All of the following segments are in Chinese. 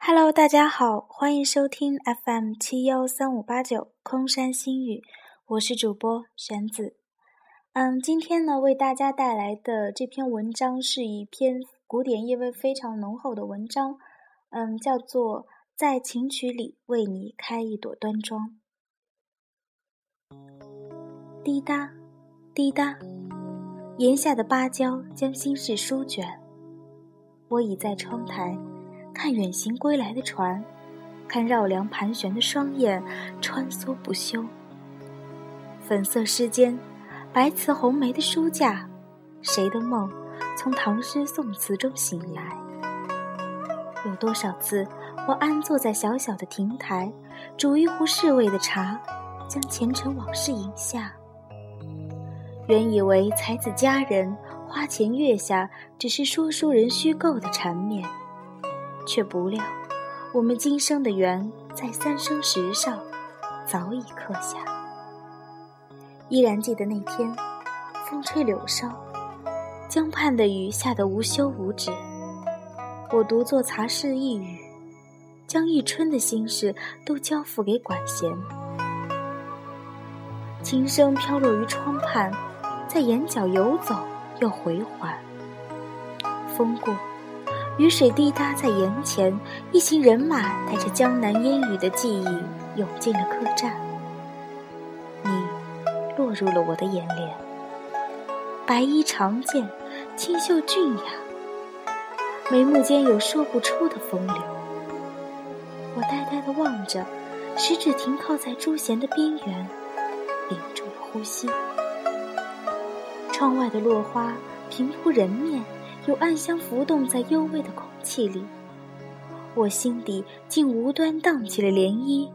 Hello，大家好，欢迎收听 FM 七幺三五八九空山新语，我是主播玄子。嗯，今天呢，为大家带来的这篇文章是一篇古典意味非常浓厚的文章，嗯，叫做《在琴曲里为你开一朵端庄》。滴答，滴答，檐下的芭蕉将心事书卷，我倚在窗台。看远行归来的船，看绕梁盘旋的双燕穿梭不休。粉色诗笺，白瓷红梅的书架，谁的梦从唐诗宋词中醒来？有多少次，我安坐在小小的亭台，煮一壶侍卫的茶，将前尘往事饮下。原以为才子佳人花前月下，只是说书人虚构的缠绵。却不料，我们今生的缘在三生石上早已刻下。依然记得那天，风吹柳梢，江畔的雨下得无休无止。我独坐茶室一隅，将一春的心事都交付给管弦。琴声飘落于窗畔，在眼角游走又回环。风过。雨水滴答在眼前，一行人马带着江南烟雨的记忆涌进了客栈。你落入了我的眼帘，白衣长剑，清秀俊雅，眉目间有说不出的风流。我呆呆地望着，食指停靠在朱弦的边缘，屏住了呼吸。窗外的落花平铺人面。有暗香浮动在幽微的空气里，我心底竟无端荡起了涟漪，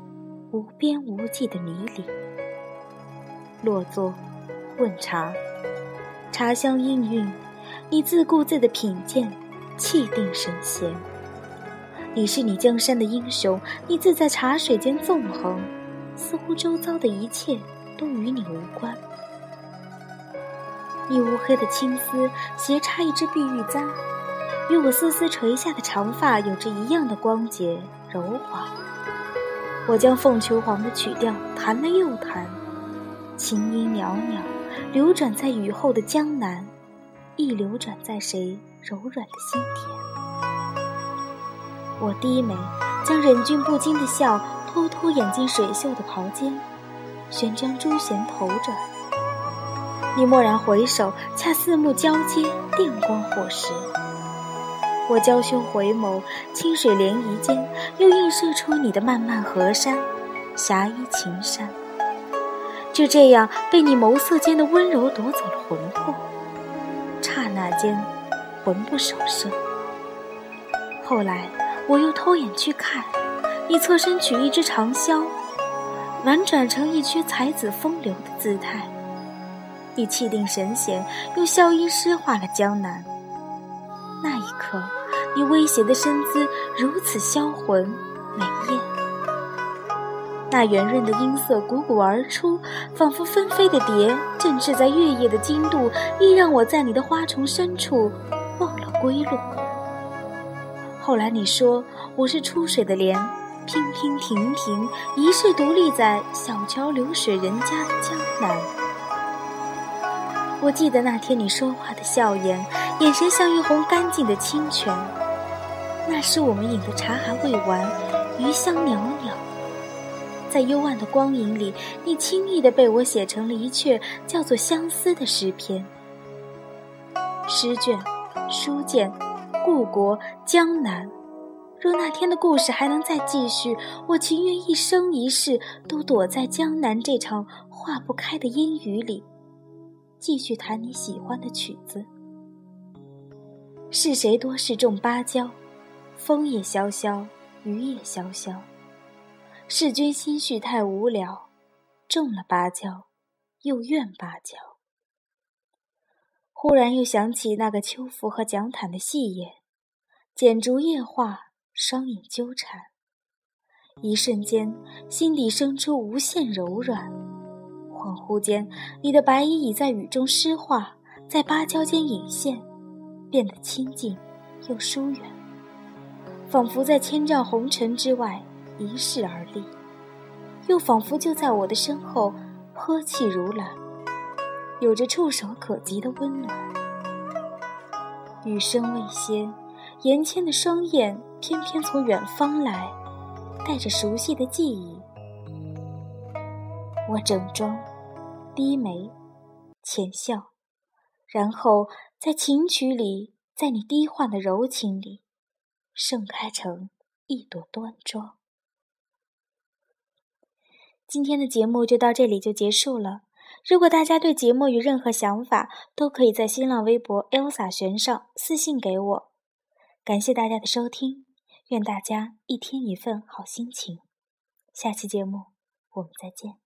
无边无际的迷离。落座，问茶，茶香氤氲，你自顾自的品鉴，气定神闲。你是你江山的英雄，你自在茶水间纵横，似乎周遭的一切都与你无关。一乌黑的青丝斜插一支碧玉簪，与我丝丝垂下的长发有着一样的光洁柔滑。我将凤求凰的曲调弹了又弹，琴音袅袅，流转在雨后的江南，亦流转在谁柔软的心田。我低眉，将忍俊不禁的笑偷偷掩进水袖的袍间，旋将珠弦头转。你蓦然回首，恰四目交接，电光火石。我娇羞回眸，清水涟漪间，又映射出你的漫漫河山，霞衣情衫。就这样，被你眸色间的温柔夺走了魂魄，刹那间，魂不守舍。后来，我又偷眼去看，你侧身取一支长箫，婉转成一曲才子风流的姿态。你气定神闲，用笑音诗化了江南。那一刻，你威胁的身姿如此销魂美艳。那圆润的音色汩汩而出，仿佛纷飞的蝶，振翅在月夜的经度，亦让我在你的花丛深处忘了归路。后来你说我是出水的莲，娉娉婷婷，一世独立在小桥流水人家的江南。我记得那天你说话的笑颜，眼神像一泓干净的清泉。那时我们饮的茶还未完，余香袅袅。在幽暗的光影里，你轻易地被我写成了一阙叫做《相思》的诗篇。诗卷、书剑、故国、江南。若那天的故事还能再继续，我情愿一生一世都躲在江南这场化不开的阴雨里。继续弹你喜欢的曲子。是谁多事种芭蕉？风也萧萧，雨也萧萧。是君心绪太无聊，种了芭蕉，又怨芭蕉。忽然又想起那个秋浮和蒋坦的戏言，剪烛夜话，双影纠缠。一瞬间，心底生出无限柔软。恍惚间，你的白衣已在雨中湿化，在芭蕉间隐现，变得清静又疏远，仿佛在千丈红尘之外一世而立，又仿佛就在我的身后呵气如兰，有着触手可及的温暖。雨声未歇，言谦的双眼偏偏从远方来，带着熟悉的记忆。我整装，低眉，浅笑，然后在琴曲里，在你低唤的柔情里。盛开成一朵端庄。今天的节目就到这里就结束了。如果大家对节目有任何想法，都可以在新浪微博 Elsa 悬上私信给我。感谢大家的收听，愿大家一天一份好心情。下期节目我们再见。